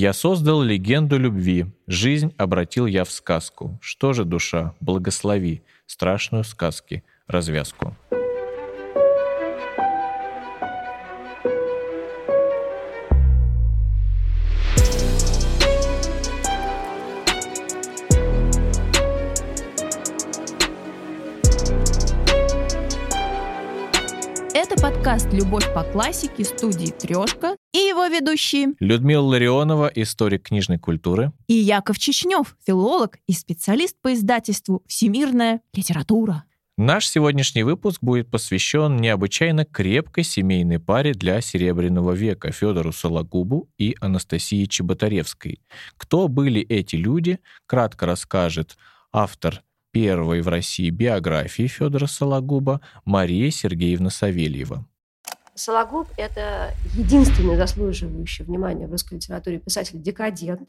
Я создал легенду любви, жизнь обратил я в сказку. Что же, душа, благослови страшную сказки развязку. Это подкаст «Любовь по классике» студии «Трешка» и его ведущие Людмила Ларионова, историк книжной культуры. и Яков Чечнев, филолог и специалист по издательству «Всемирная литература». Наш сегодняшний выпуск будет посвящен необычайно крепкой семейной паре для Серебряного века Федору Сологубу и Анастасии Чеботаревской. Кто были эти люди, кратко расскажет автор первой в России биографии Федора Сологуба Мария Сергеевна Савельева. Сологуб — это единственный заслуживающий внимания в русской литературе писатель-декадент,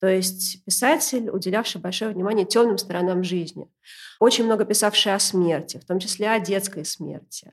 то есть писатель, уделявший большое внимание темным сторонам жизни, очень много писавший о смерти, в том числе о детской смерти.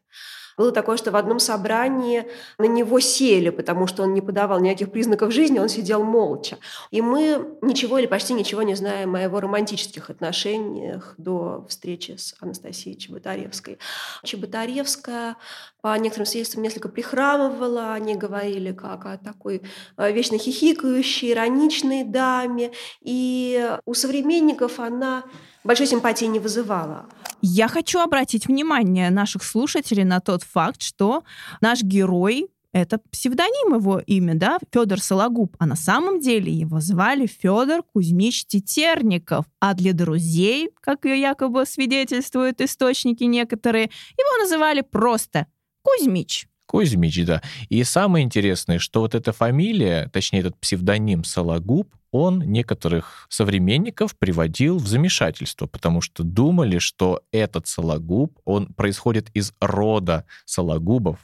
Было такое, что в одном собрании на него сели, потому что он не подавал никаких признаков жизни, он сидел молча. И мы ничего или почти ничего не знаем о его романтических отношениях до встречи с Анастасией Чеботаревской. Чеботаревская, по некоторым свидетельствам, несколько прихрамывала, они говорили как о такой э, вечно хихикающей, ироничной даме. И у современников она большой симпатии не вызывала. Я хочу обратить внимание наших слушателей на тот факт, что наш герой это псевдоним его имя, да, Федор Сологуб, а на самом деле его звали Федор Кузьмич Тетерников, а для друзей, как якобы свидетельствуют источники некоторые, его называли просто Кузьмич. Кузьмич, да. И самое интересное, что вот эта фамилия, точнее этот псевдоним Сологуб, он некоторых современников приводил в замешательство, потому что думали, что этот Сологуб, он происходит из рода Сологубов,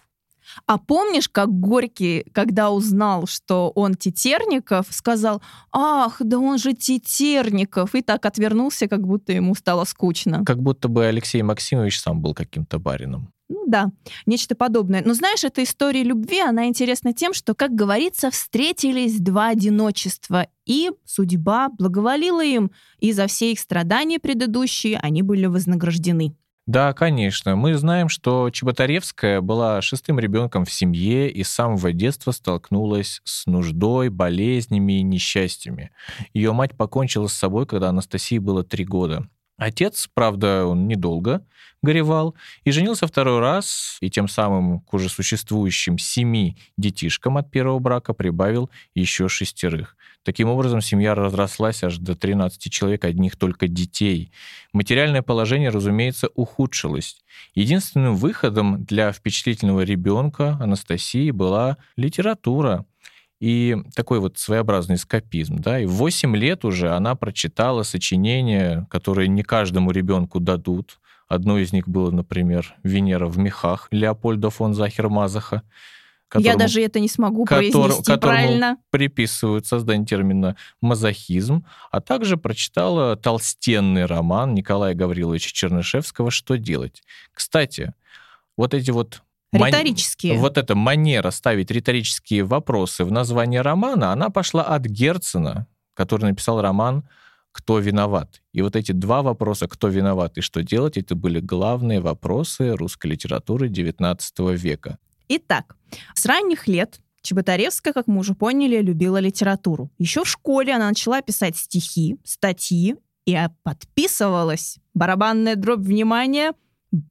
А помнишь, как Горький, когда узнал, что он Тетерников, сказал, ах, да он же Тетерников, и так отвернулся, как будто ему стало скучно. как будто бы Алексей Максимович сам был каким-то барином. Ну да, нечто подобное. Но знаешь, эта история любви, она интересна тем, что, как говорится, встретились два одиночества, и судьба благоволила им, и за все их страдания предыдущие они были вознаграждены. Да, конечно. Мы знаем, что Чеботаревская была шестым ребенком в семье и с самого детства столкнулась с нуждой, болезнями и несчастьями. Ее мать покончила с собой, когда Анастасии было три года. Отец, правда, он недолго горевал и женился второй раз, и тем самым к уже существующим семи детишкам от первого брака прибавил еще шестерых. Таким образом, семья разрослась аж до 13 человек, одних только детей. Материальное положение, разумеется, ухудшилось. Единственным выходом для впечатлительного ребенка Анастасии была литература и такой вот своеобразный скопизм. Да? И в 8 лет уже она прочитала сочинения, которые не каждому ребенку дадут. Одно из них было, например, «Венера в мехах» Леопольда фон Захер-Мазаха. Я которому- даже это не смогу котор- произнести которому правильно. приписывают создание термина мазохизм, а также прочитала толстенный роман Николая Гавриловича Чернышевского «Что делать?». Кстати, вот эти вот ман- Риторические. Вот эта манера ставить риторические вопросы в названии романа, она пошла от Герцена, который написал роман «Кто виноват?». И вот эти два вопроса «Кто виноват?» и «Что делать?» это были главные вопросы русской литературы XIX века. Итак, с ранних лет Чеботаревская, как мы уже поняли, любила литературу. Еще в школе она начала писать стихи, статьи и а, подписывалась барабанная дробь внимания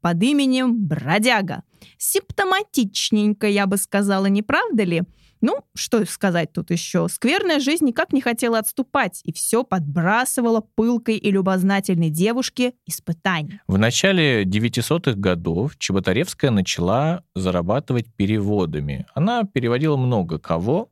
под именем Бродяга. Симптоматичненько, я бы сказала, не правда ли? Ну, что сказать тут еще? Скверная жизнь никак не хотела отступать, и все подбрасывала пылкой и любознательной девушке испытания. В начале 900-х годов Чеботаревская начала зарабатывать переводами. Она переводила много кого,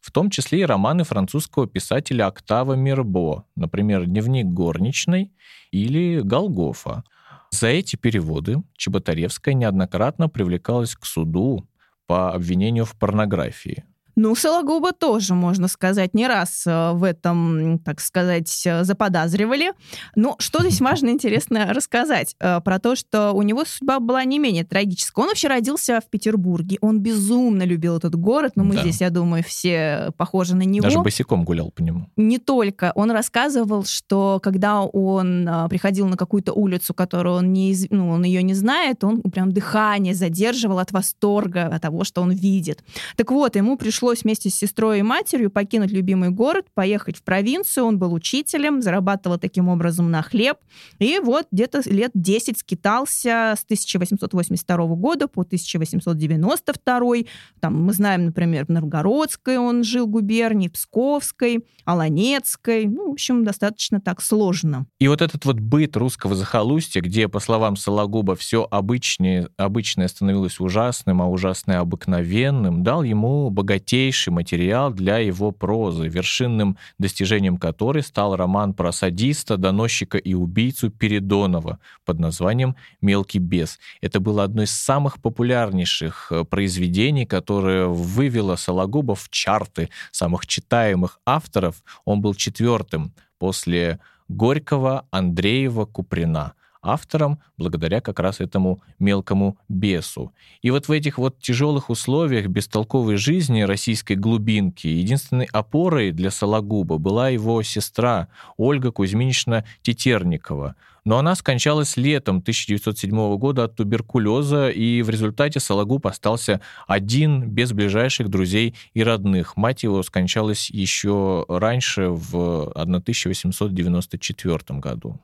в том числе и романы французского писателя Октава Мирбо, например, «Дневник горничной» или «Голгофа». За эти переводы Чеботаревская неоднократно привлекалась к суду по обвинению в порнографии. Ну, Сологуба тоже, можно сказать, не раз э, в этом, так сказать, э, заподозривали. Но что здесь важно интересно рассказать? Э, про то, что у него судьба была не менее трагическая. Он вообще родился в Петербурге. Он безумно любил этот город, но мы да. здесь, я думаю, все похожи на него. Даже босиком гулял по нему. Не только. Он рассказывал, что когда он приходил на какую-то улицу, которую он, не, ну, он ее не знает, он прям дыхание задерживал от восторга, от того, что он видит. Так вот, ему пришло пришлось вместе с сестрой и матерью покинуть любимый город, поехать в провинцию. Он был учителем, зарабатывал таким образом на хлеб. И вот где-то лет 10 скитался с 1882 года по 1892. Там мы знаем, например, в Новгородской он жил губернии, Псковской, Аланецкой. Ну, в общем, достаточно так сложно. И вот этот вот быт русского захолустья, где, по словам Сологуба, все обычное, обычное становилось ужасным, а ужасное обыкновенным, дал ему богатейший богатейший материал для его прозы, вершинным достижением которой стал роман про садиста, доносчика и убийцу Передонова под названием «Мелкий бес». Это было одно из самых популярнейших э, произведений, которое вывело Сологуба в чарты самых читаемых авторов. Он был четвертым после Горького, Андреева, Куприна автором благодаря как раз этому мелкому бесу. И вот в этих вот тяжелых условиях бестолковой жизни российской глубинки единственной опорой для Сологуба была его сестра Ольга Кузьминична Тетерникова. Но она скончалась летом 1907 года от туберкулеза, и в результате Сологуб остался один, без ближайших друзей и родных. Мать его скончалась еще раньше, в 1894 году.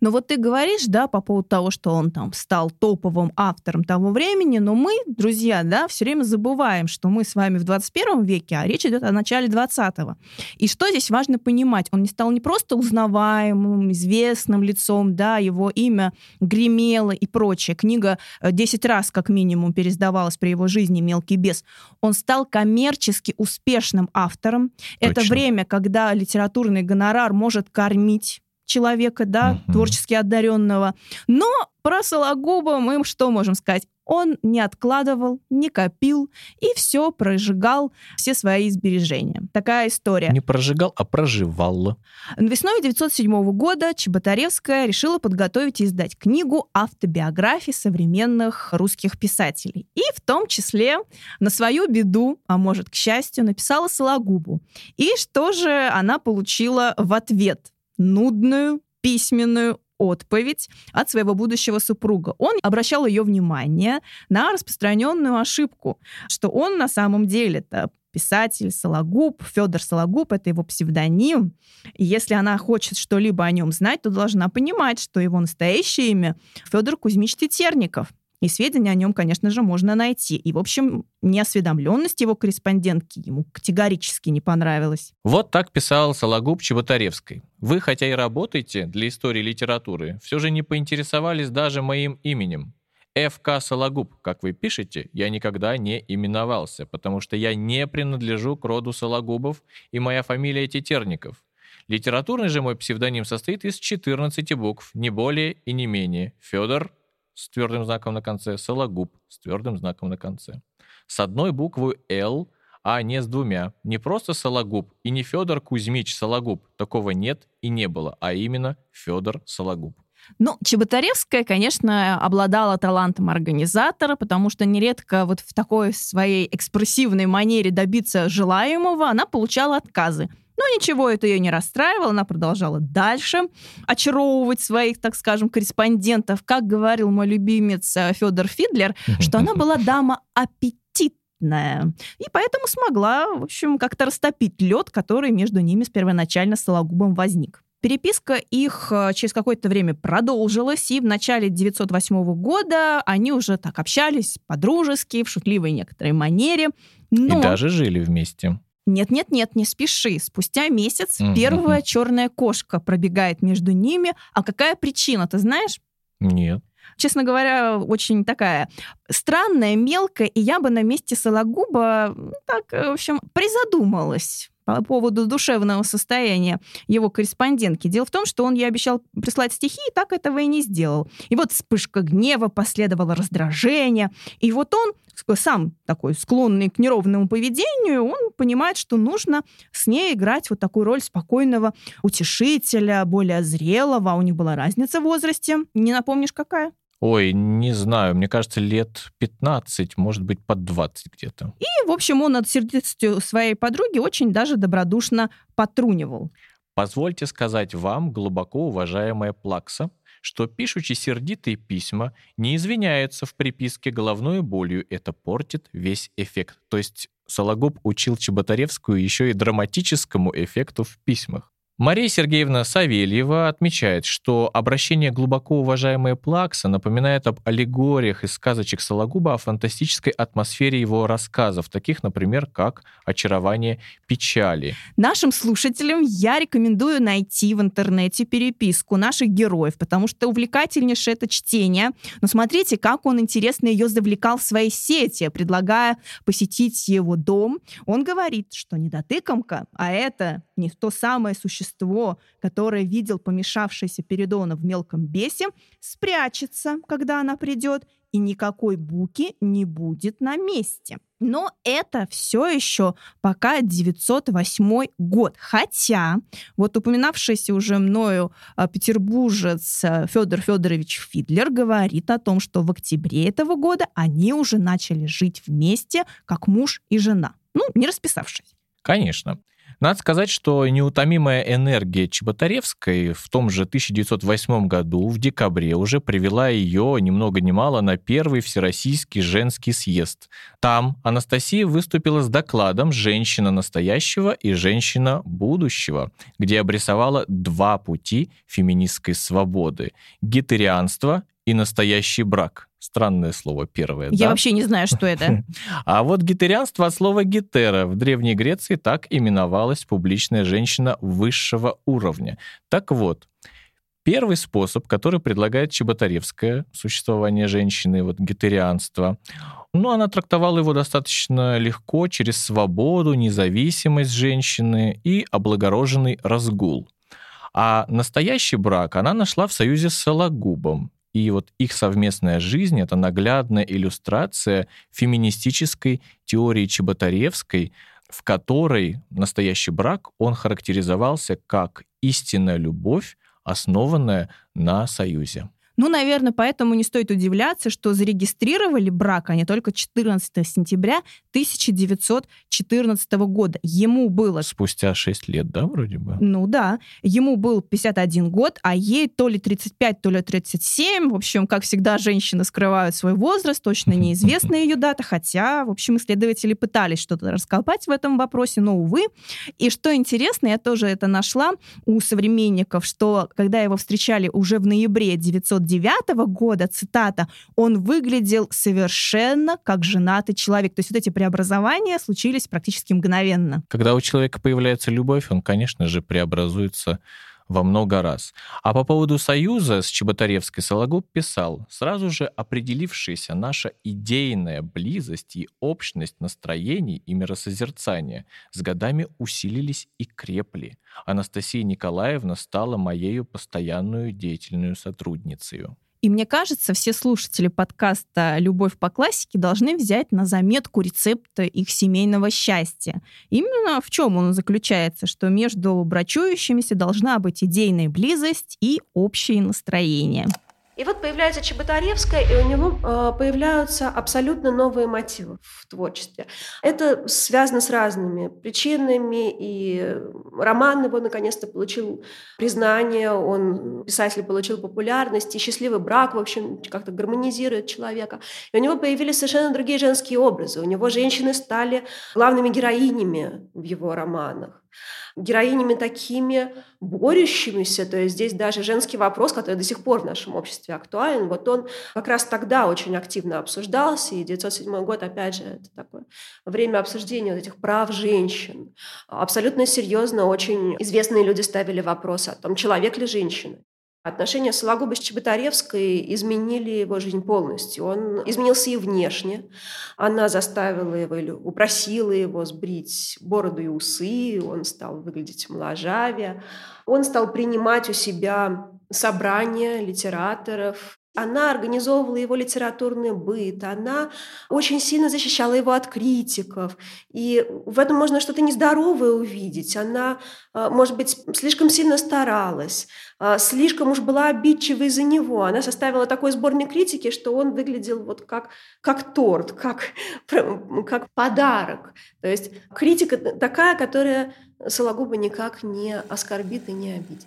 Но вот ты говоришь, да, по поводу того, что он там стал топовым автором того времени, но мы, друзья, да, все время забываем, что мы с вами в 21 веке, а речь идет о начале 20-го. И что здесь важно понимать? Он не стал не просто узнаваемым, известным лицом, да, его имя гремело и прочее. Книга 10 э, раз как минимум пересдавалась при его жизни «Мелкий бес». Он стал коммерчески успешным автором. Точно. Это время, когда литературный гонорар может кормить человека, да, угу. творчески одаренного. Но про Сологуба мы что можем сказать? Он не откладывал, не копил и все прожигал, все свои сбережения. Такая история. Не прожигал, а проживал. Весной 1907 года Чеботаревская решила подготовить и издать книгу автобиографии современных русских писателей. И в том числе на свою беду, а может, к счастью, написала Сологубу. И что же она получила в ответ? Нудную письменную отповедь от своего будущего супруга. Он обращал ее внимание на распространенную ошибку, что он на самом деле это писатель Сологуб, Федор Сологуб, это его псевдоним. И если она хочет что-либо о нем знать, то должна понимать, что его настоящее имя Федор Кузьмич Тетерников. И сведения о нем, конечно же, можно найти. И, в общем, неосведомленность его корреспондентки ему категорически не понравилась. Вот так писал Сологуб Чеботаревской. Вы, хотя и работаете для истории литературы, все же не поинтересовались даже моим именем. Ф.К. Сологуб, как вы пишете, я никогда не именовался, потому что я не принадлежу к роду Сологубов, и моя фамилия Тетерников. Литературный же мой псевдоним состоит из 14 букв, не более и не менее. Федор с твердым знаком на конце, Сологуб с твердым знаком на конце. С одной буквой «Л», а не с двумя. Не просто Сологуб и не Федор Кузьмич Сологуб. Такого нет и не было, а именно Федор Сологуб. Ну, Чеботаревская, конечно, обладала талантом организатора, потому что нередко вот в такой своей экспрессивной манере добиться желаемого она получала отказы. Но ничего это ее не расстраивало, она продолжала дальше очаровывать своих, так скажем, корреспондентов. Как говорил мой любимец э, Федор Фидлер, что она была дама аппетитная. И поэтому смогла, в общем, как-то растопить лед, который между ними с первоначально Сологубом возник. Переписка их э, через какое-то время продолжилась, и в начале 908 года они уже так общались по-дружески, в шутливой некоторой манере. Но... И даже жили вместе. Нет-нет-нет, не спеши. Спустя месяц mm-hmm. первая черная кошка пробегает между ними. А какая причина, ты знаешь? Нет. Честно говоря, очень такая странная, мелкая, и я бы на месте Сологуба так, в общем, призадумалась по поводу душевного состояния его корреспондентки. Дело в том, что он ей обещал прислать стихи, и так этого и не сделал. И вот вспышка гнева, последовало раздражение, и вот он сам такой склонный к неровному поведению, он понимает, что нужно с ней играть вот такую роль спокойного утешителя, более зрелого. У них была разница в возрасте. Не напомнишь, какая? Ой, не знаю, мне кажется, лет 15, может быть, под 20 где-то. И, в общем, он от сердечностью своей подруги очень даже добродушно потрунивал. Позвольте сказать вам, глубоко уважаемая Плакса, что пишучи сердитые письма не извиняется в приписке головной болью, это портит весь эффект. То есть Сологуб учил Чеботаревскую еще и драматическому эффекту в письмах. Мария Сергеевна Савельева отмечает, что обращение глубоко уважаемая Плакса напоминает об аллегориях из сказочек Сологуба о фантастической атмосфере его рассказов, таких, например, как «Очарование печали». Нашим слушателям я рекомендую найти в интернете переписку наших героев, потому что увлекательнейшее это чтение. Но смотрите, как он интересно ее завлекал в свои сети, предлагая посетить его дом. Он говорит, что не дотыкомка, а это не то самое существо, которое видел помешавшийся Передона в мелком бесе, спрячется, когда она придет, и никакой буки не будет на месте. Но это все еще пока 908 год. Хотя вот упоминавшийся уже мною а, петербуржец а, Федор Федорович Фидлер говорит о том, что в октябре этого года они уже начали жить вместе, как муж и жена. Ну, не расписавшись. Конечно. Надо сказать, что неутомимая энергия Чеботаревской в том же 1908 году, в декабре, уже привела ее ни много ни мало на первый Всероссийский женский съезд. Там Анастасия выступила с докладом «Женщина настоящего и женщина будущего», где обрисовала два пути феминистской свободы – гетерианство и настоящий брак. Странное слово первое. Я да? вообще не знаю, что это. А вот гетерианство от слова гетера. В Древней Греции так именовалась публичная женщина высшего уровня. Так вот, первый способ, который предлагает Чеботаревская, существование женщины, вот гетерианство, ну, она трактовала его достаточно легко через свободу, независимость женщины и облагороженный разгул. А настоящий брак она нашла в союзе с Сологубом, и вот их совместная жизнь — это наглядная иллюстрация феминистической теории Чеботаревской, в которой настоящий брак, он характеризовался как истинная любовь, основанная на союзе. Ну, наверное, поэтому не стоит удивляться, что зарегистрировали брак они только 14 сентября 1914 года. Ему было... Спустя 6 лет, да, вроде бы? Ну да. Ему был 51 год, а ей то ли 35, то ли 37. В общем, как всегда, женщины скрывают свой возраст, точно неизвестна ее дата, хотя, в общем, исследователи пытались что-то раскопать в этом вопросе, но, увы. И что интересно, я тоже это нашла у современников, что когда его встречали уже в ноябре 900 1909 года, цитата, он выглядел совершенно как женатый человек. То есть вот эти преобразования случились практически мгновенно. Когда у человека появляется любовь, он, конечно же, преобразуется во много раз. А по поводу союза с Чеботаревской Сологуб писал, сразу же определившаяся наша идейная близость и общность настроений и миросозерцания с годами усилились и крепли. Анастасия Николаевна стала моею постоянную деятельную сотрудницей. И мне кажется, все слушатели подкаста «Любовь по классике» должны взять на заметку рецепта их семейного счастья. Именно в чем он заключается, что между брачующимися должна быть идейная близость и общее настроение. И вот появляется Чеботаревская, и у него э, появляются абсолютно новые мотивы в творчестве. Это связано с разными причинами, и роман его наконец-то получил признание, он, писатель получил популярность, и счастливый брак, в общем, как-то гармонизирует человека. И у него появились совершенно другие женские образы. У него женщины стали главными героинями в его романах героинями такими борющимися, то есть здесь даже женский вопрос, который до сих пор в нашем обществе актуален, вот он как раз тогда очень активно обсуждался, и 907 год, опять же, это такое время обсуждения вот этих прав женщин. Абсолютно серьезно очень известные люди ставили вопрос о том, человек ли женщина. Отношения Сологуба с Чеботаревской изменили его жизнь полностью. Он изменился и внешне. Она заставила его или упросила его сбрить бороду и усы. Он стал выглядеть моложавее. Он стал принимать у себя собрания литераторов, она организовывала его литературный быт, она очень сильно защищала его от критиков. И в этом можно что-то нездоровое увидеть. Она, а, может быть, слишком сильно старалась, а, слишком уж была обидчива из-за него. Она составила такой сборник критики, что он выглядел вот как, как торт, как, как подарок. То есть критика такая, которая Сологуба никак не оскорбит и не обидит.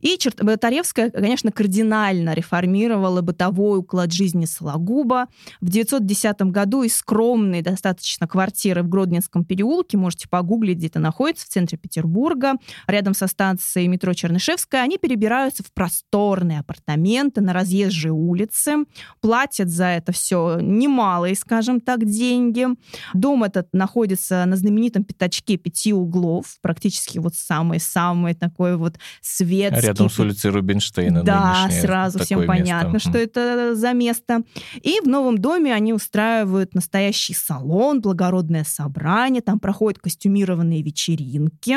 И Чеботаревская, конечно, кардинально реформировала бытовой уклад жизни Сологуба. В 910 году из скромной достаточно квартиры в Гродненском переулке, можете погуглить, где это находится, в центре Петербурга, рядом со станцией метро Чернышевская, они перебираются в просторные апартаменты на разъезжей улице, платят за это все немалые, скажем так, деньги. Дом этот находится на знаменитом пятачке пяти углов, практически вот самый-самый такой вот светский Рядом с улицей Рубинштейна. Да, сразу всем место. понятно, что это за место. И в новом доме они устраивают настоящий салон, благородное собрание, там проходят костюмированные вечеринки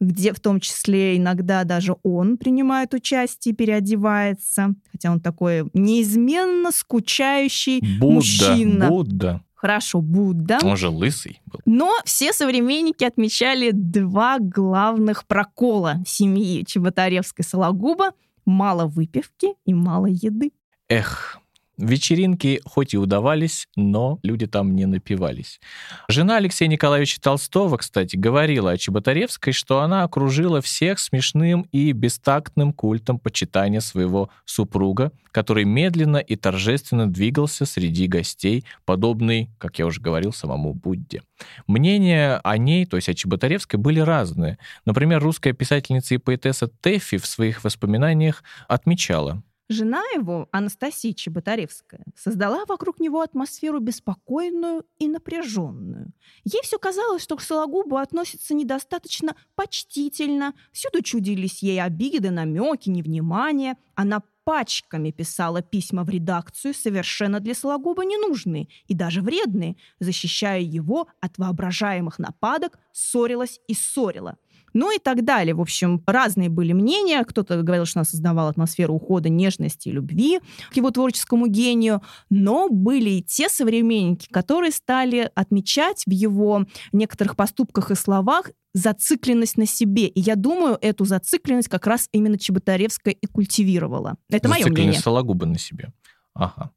где в том числе иногда даже он принимает участие, переодевается, хотя он такой неизменно скучающий Будда, мужчина. Будда. Хорошо, Будда. Он же лысый был. Но все современники отмечали два главных прокола семьи Чеботаревской-Сологуба. Мало выпивки и мало еды. Эх, Вечеринки хоть и удавались, но люди там не напивались. Жена Алексея Николаевича Толстого, кстати, говорила о Чеботаревской, что она окружила всех смешным и бестактным культом почитания своего супруга, который медленно и торжественно двигался среди гостей, подобный, как я уже говорил, самому Будде. Мнения о ней, то есть о Чеботаревской, были разные. Например, русская писательница и поэтесса Тэффи в своих воспоминаниях отмечала, Жена его, Анастасия Чеботаревская, создала вокруг него атмосферу беспокойную и напряженную. Ей все казалось, что к Сологубу относятся недостаточно почтительно, всюду чудились ей обиды, намеки, невнимание. Она пачками писала письма в редакцию, совершенно для Сологуба ненужные и даже вредные, защищая его от воображаемых нападок, ссорилась и ссорила – ну и так далее. В общем, разные были мнения. Кто-то говорил, что она создавала атмосферу ухода, нежности и любви к его творческому гению. Но были и те современники, которые стали отмечать в его некоторых поступках и словах зацикленность на себе. И я думаю, эту зацикленность как раз именно Чеботаревская и культивировала. Это мое мнение. Зацикленность Сологуба на себе. Ага.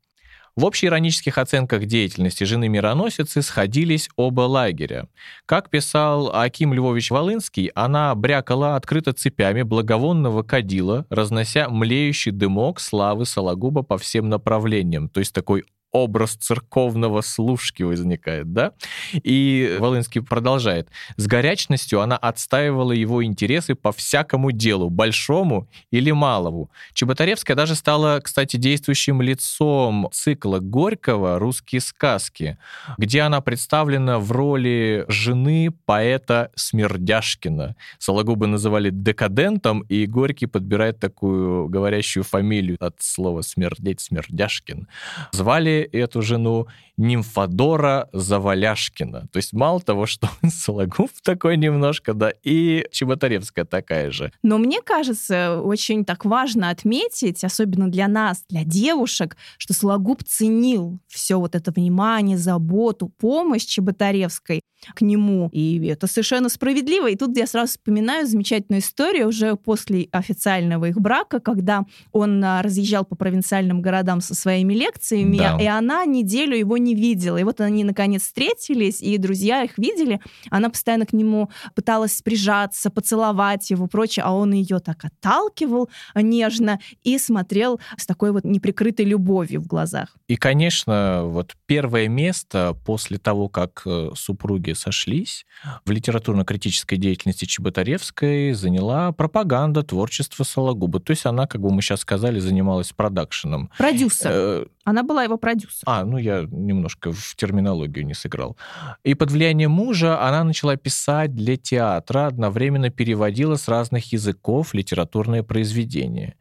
В общеиронических оценках деятельности жены мироносицы сходились оба лагеря. Как писал Аким Львович Волынский, она брякала открыто цепями благовонного кадила, разнося млеющий дымок славы Сологуба по всем направлениям. То есть такой образ церковного служки возникает, да? И Волынский продолжает. С горячностью она отстаивала его интересы по всякому делу, большому или малому. Чеботаревская даже стала, кстати, действующим лицом цикла Горького «Русские сказки», где она представлена в роли жены поэта Смердяшкина. Сологубы называли декадентом, и Горький подбирает такую говорящую фамилию от слова «смердеть» Смердяшкин. Звали эту жену Нимфодора Заваляшкина. То есть мало того, что Сологуб такой немножко, да, и Чеботаревская такая же. Но мне кажется, очень так важно отметить, особенно для нас, для девушек, что Сологуб ценил все вот это внимание, заботу, помощь Чеботаревской к нему. И это совершенно справедливо. И тут я сразу вспоминаю замечательную историю уже после официального их брака, когда он а, разъезжал по провинциальным городам со своими лекциями, да. и она неделю его не видела. И вот они наконец встретились, и друзья их видели. Она постоянно к нему пыталась прижаться, поцеловать его, прочее, а он ее так отталкивал нежно и смотрел с такой вот неприкрытой любовью в глазах. И, конечно, вот первое место после того, как э, супруги сошлись, в литературно-критической деятельности Чеботаревской заняла пропаганда творчества Сологуба. То есть она, как бы мы сейчас сказали, занималась продакшеном. Продюсер. Она была его продюсером. А, ну я немножко в терминологию не сыграл. И под влиянием мужа она начала писать для театра, одновременно переводила с разных языков литературные произведения.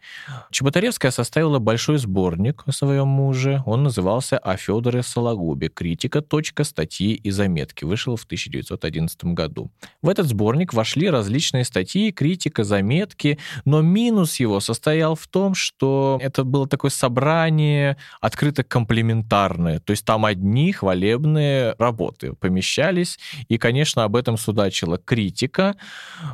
Чеботаревская составила большой сборник о своем муже. Он назывался «О Федоре Сологубе. Критика. Точка. Статьи и заметки». Вышел в 1911 году. В этот сборник вошли различные статьи, критика, заметки, но минус его состоял в том, что это было такое собрание открыто комплементарные. То есть там одни хвалебные работы помещались. И, конечно, об этом судачила критика,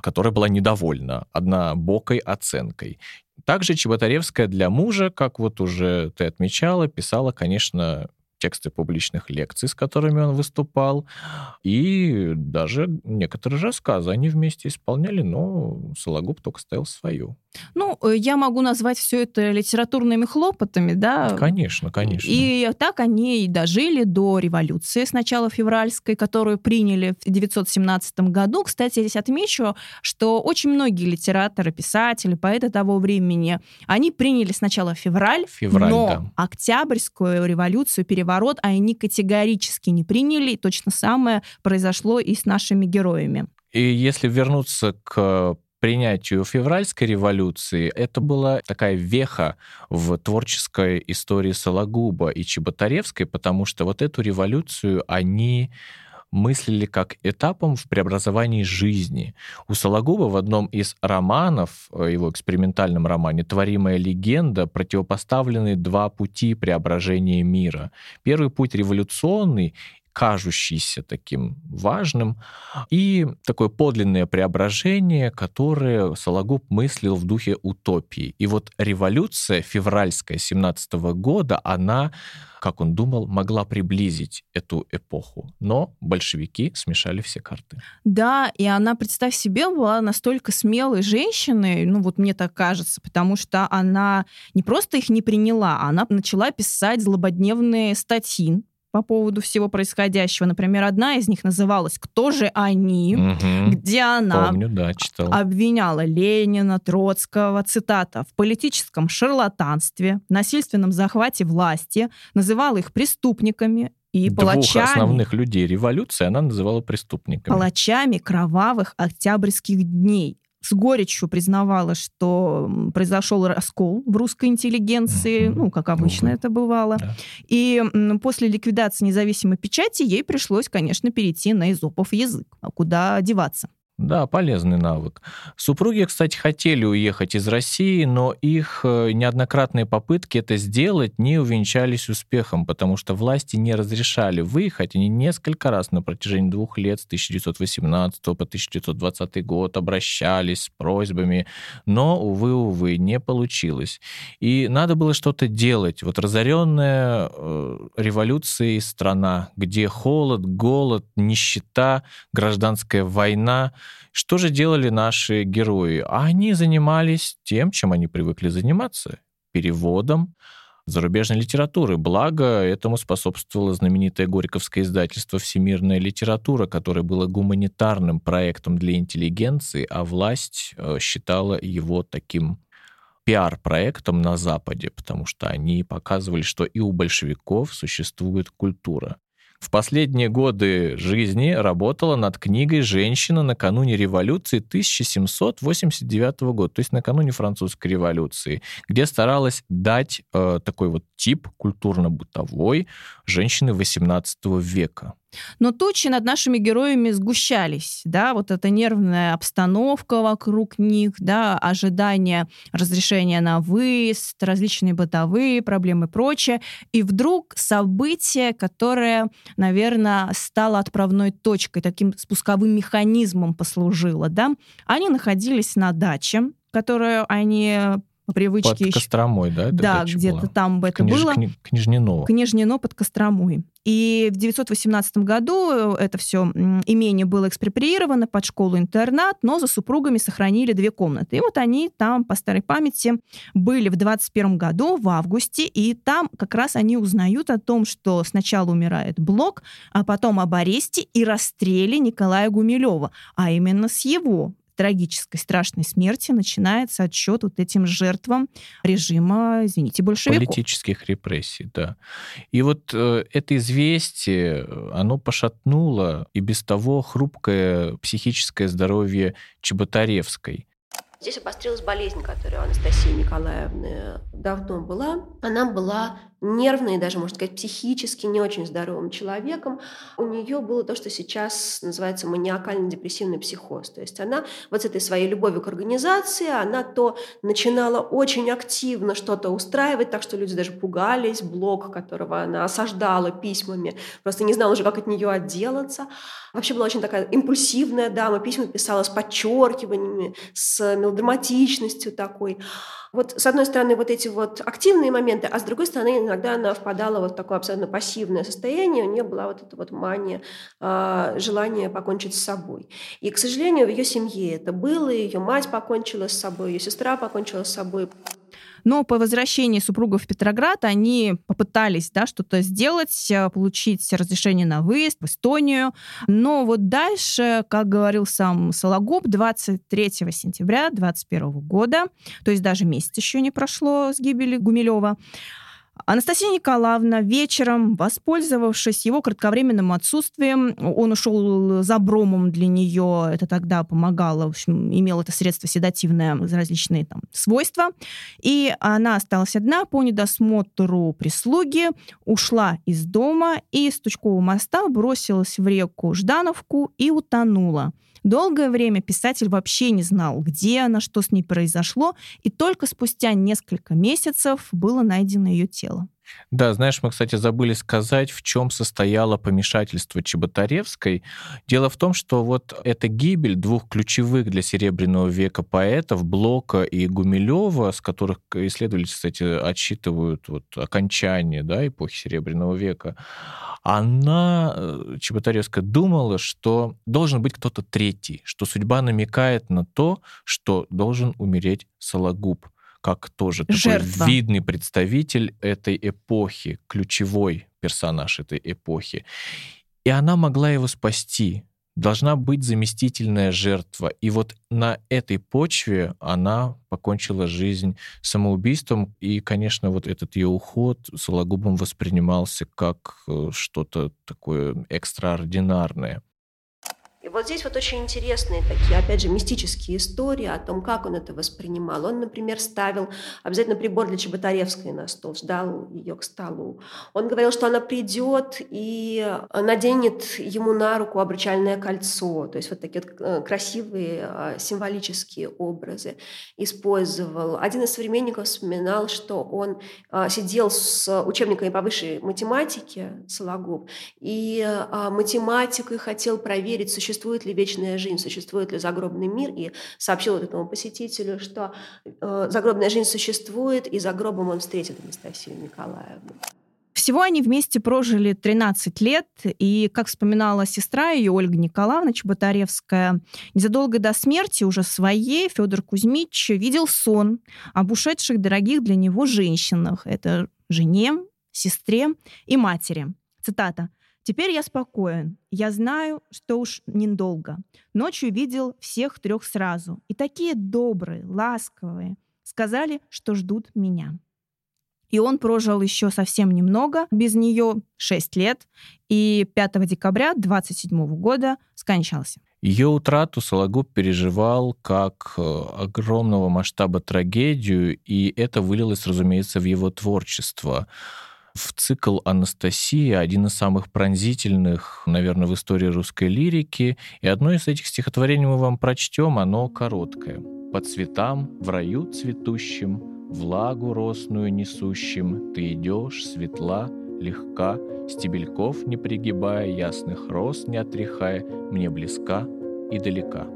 которая была недовольна однобокой оценкой. Также Чеботаревская для мужа, как вот уже ты отмечала, писала, конечно, тексты публичных лекций, с которыми он выступал, и даже некоторые рассказы они вместе исполняли, но Сологуб только ставил свою. Ну, э, я могу назвать все это литературными хлопотами, да? Конечно, конечно. И так они и дожили до революции, сначала февральской, которую приняли в 1917 году. Кстати, я здесь отмечу, что очень многие литераторы, писатели, поэты того времени, они приняли сначала февраль, Февраль, но да. октябрьскую революцию, переворот они категорически не приняли. И точно самое произошло и с нашими героями. И если вернуться к принятию февральской революции, это была такая веха в творческой истории Сологуба и Чеботаревской, потому что вот эту революцию они мыслили как этапом в преобразовании жизни. У Сологуба в одном из романов, э, его экспериментальном романе «Творимая легенда», преобпоставлены два пути преображения мира. Первый путь революционный, кажущийся таким важным, и такое подлинное преображение, которое Сологуб мыслил в духе утопии. И вот революция февральская 17 года, она, как он думал, могла приблизить эту эпоху. Но большевики смешали все карты. Да, и она, представь себе, была настолько смелой женщиной, ну вот мне так кажется, потому что она не просто их не приняла, она начала писать злободневные статьи по поводу всего происходящего. Например, одна из них называлась «Кто же они?», Мгм. где она Помню, да, читал. обвиняла Ленина, Троцкого, цитата, в политическом шарлатанстве, насильственном захвате власти, называла их преступниками и Двух палачами, основных людей революции она называла преступниками. палачами кровавых октябрьских дней. С горечью признавала, что произошел раскол в русской интеллигенции, ну, как обычно Увы. это бывало. Да. И после ликвидации независимой печати ей пришлось, конечно, перейти на изопов язык. А куда деваться? Да, полезный навык. Супруги, кстати, хотели уехать из России, но их э, неоднократные попытки это сделать не увенчались успехом, потому что власти не разрешали выехать. Они несколько раз на протяжении двух лет, с 1918 по 1920 год, обращались с просьбами, но, увы, увы, не получилось. И надо было что-то делать. Вот разоренная э, революцией страна, где холод, голод, нищета, гражданская война, что же делали наши герои? А Они занимались тем, чем они привыкли заниматься. Переводом зарубежной литературы. Благо, этому способствовало знаменитое Горьковское издательство «Всемирная литература», которое было гуманитарным проектом для интеллигенции, а власть э, считала его таким пиар-проектом на Западе, потому что они показывали, что и у большевиков существует культура. В последние годы жизни работала над книгой «Женщина накануне революции» 1789 года, то есть накануне французской революции, где старалась дать э, такой вот тип культурно-бытовой женщины XVIII века. Но тучи над нашими героями сгущались, да, вот эта нервная обстановка вокруг них, да, ожидание разрешения на выезд, различные бытовые проблемы и прочее. И вдруг событие, которое, наверное, стало отправной точкой, таким спусковым механизмом послужило, да. Они находились на даче, которую они по привычке Под еще- Костромой, да? Да, где-то там это Книж- было. Кни- Княжниново. Княжнино под Костромой. И в 918 году это все имение было экспроприировано под школу-интернат, но за супругами сохранили две комнаты. И вот они там, по старой памяти, были в 21 году, в августе, и там как раз они узнают о том, что сначала умирает Блок, а потом об аресте и расстреле Николая Гумилева, а именно с его трагической, страшной смерти начинается отсчет вот этим жертвам режима, извините, большевиков. Политических репрессий, да. И вот э, это известие, оно пошатнуло и без того хрупкое психическое здоровье Чеботаревской. Здесь обострилась болезнь, которая у Анастасии Николаевны давно была. Она была нервной, даже, можно сказать, психически не очень здоровым человеком. У нее было то, что сейчас называется маниакально-депрессивный психоз. То есть она вот с этой своей любовью к организации, она то начинала очень активно что-то устраивать, так что люди даже пугались, блог, которого она осаждала письмами, просто не знала уже, как от нее отделаться. Вообще была очень такая импульсивная дама, письма писала с подчеркиваниями, с мелодраматичностью такой. Вот с одной стороны вот эти вот активные моменты, а с другой стороны иногда она впадала вот в такое абсолютно пассивное состояние, у нее была вот эта вот мания, э, желание покончить с собой. И, к сожалению, в ее семье это было, ее мать покончила с собой, ее сестра покончила с собой. Но по возвращении супругов в Петроград они попытались да, что-то сделать, э, получить разрешение на выезд в Эстонию. Но вот дальше, как говорил сам Сологуб, 23 сентября 2021 года, то есть даже месяц еще не прошло с гибели Гумилева, Анастасия Николаевна вечером, воспользовавшись его кратковременным отсутствием, он ушел за бромом для нее, это тогда помогало, в общем, имел это средство седативное, различные там свойства, и она осталась одна по недосмотру прислуги, ушла из дома и с Тучкового моста бросилась в реку Ждановку и утонула. Долгое время писатель вообще не знал, где она, что с ней произошло, и только спустя несколько месяцев было найдено ее тело. Да, знаешь, мы, кстати, забыли сказать, в чем состояло помешательство Чеботаревской. Дело в том, что вот эта гибель двух ключевых для Серебряного века поэтов, Блока и Гумилева, с которых исследователи, кстати, отсчитывают вот окончание да, эпохи Серебряного века, она, э, Чеботаревская, думала, что должен быть кто-то третий, что судьба намекает на то, что должен умереть Сологуб как тоже Жертва. такой видный представитель этой эпохи, ключевой персонаж этой эпохи. И она могла его спасти. Должна быть заместительная жертва. И вот на этой почве она покончила жизнь самоубийством. И, конечно, вот этот ее уход Сологубом воспринимался как э, что-то такое экстраординарное. И вот здесь вот очень интересные такие, опять же, мистические истории о том, как он это воспринимал. Он, например, ставил обязательно прибор для Чеботаревской на стол, ждал ее к столу. Он говорил, что она придет и наденет ему на руку обручальное кольцо. То есть вот такие вот э, красивые а, символические образы использовал. Один из современников вспоминал, что он а, сидел с учебниками по высшей математике, Сологуб, и а, математикой хотел проверить, существует существует ли вечная жизнь, существует ли загробный мир, и сообщил вот этому посетителю, что э, загробная жизнь существует, и за гробом он встретит Анастасию Николаевну. Всего они вместе прожили 13 лет, и, как вспоминала сестра ее, Ольга Николаевна Чеботаревская, незадолго до смерти уже своей Федор Кузьмич видел сон об ушедших дорогих для него женщинах. Это жене, сестре и матери. Цитата. Теперь я спокоен. Я знаю, что уж недолго. Ночью видел всех трех сразу. И такие добрые, ласковые. Сказали, что ждут меня. И он прожил еще совсем немного, без нее 6 лет, и 5 декабря 27 года скончался. Ее утрату Сологуб переживал как э, огромного масштаба трагедию, и это вылилось, разумеется, в его творчество в цикл «Анастасия», один из самых пронзительных, наверное, в истории русской лирики. И одно из этих стихотворений мы вам прочтем, оно короткое. «По цветам в раю цветущим, влагу росную несущим, ты идешь, светла, легка, стебельков не пригибая, ясных роз не отряхая, мне близка и далека».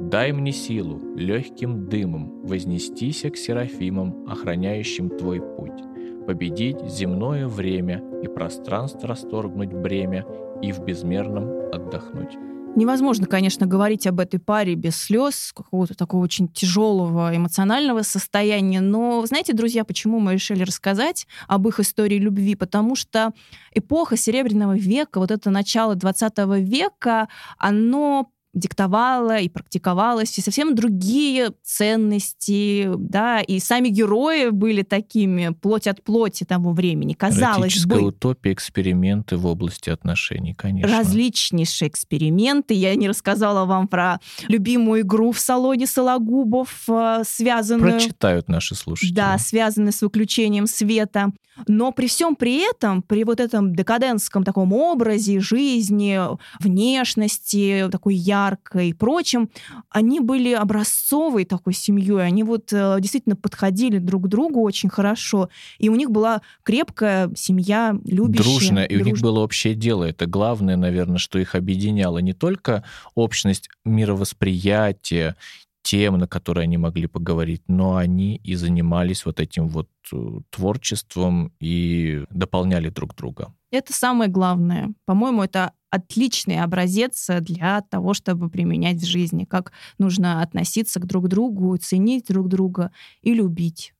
Дай мне силу легким дымом вознестися к серафимам, охраняющим твой путь победить земное время и пространство расторгнуть бремя и в безмерном отдохнуть. Невозможно, конечно, говорить об этой паре без слез, какого-то такого очень тяжелого эмоционального состояния. Но знаете, друзья, почему мы решили рассказать об их истории любви? Потому что эпоха Серебряного века, вот это начало 20 века, оно диктовала и практиковалась, и совсем другие ценности, да, и сами герои были такими, плоть от плоти того времени, казалось бы. утопия, эксперименты в области отношений, конечно. Различнейшие эксперименты. Я не рассказала вам про любимую игру в салоне Сологубов, э, связанную... Прочитают наши слушатели. Да, связанную с выключением света. Но при всем при этом, при вот этом декадентском таком образе жизни, внешности, такой яркой и прочем, они были образцовой такой семьей, они вот э, действительно подходили друг к другу очень хорошо, и у них была крепкая семья, любящая. Дружная, и у них было общее дело. Это главное, наверное, что их объединяло. Не только общность мировосприятия, тем, на которые они могли поговорить, но они и занимались вот этим вот э, творчеством и дополняли друг друга. Это самое главное. По-моему, это отличный образец для того, чтобы применять в жизни, как нужно относиться к друг другу, ценить друг друга и любить.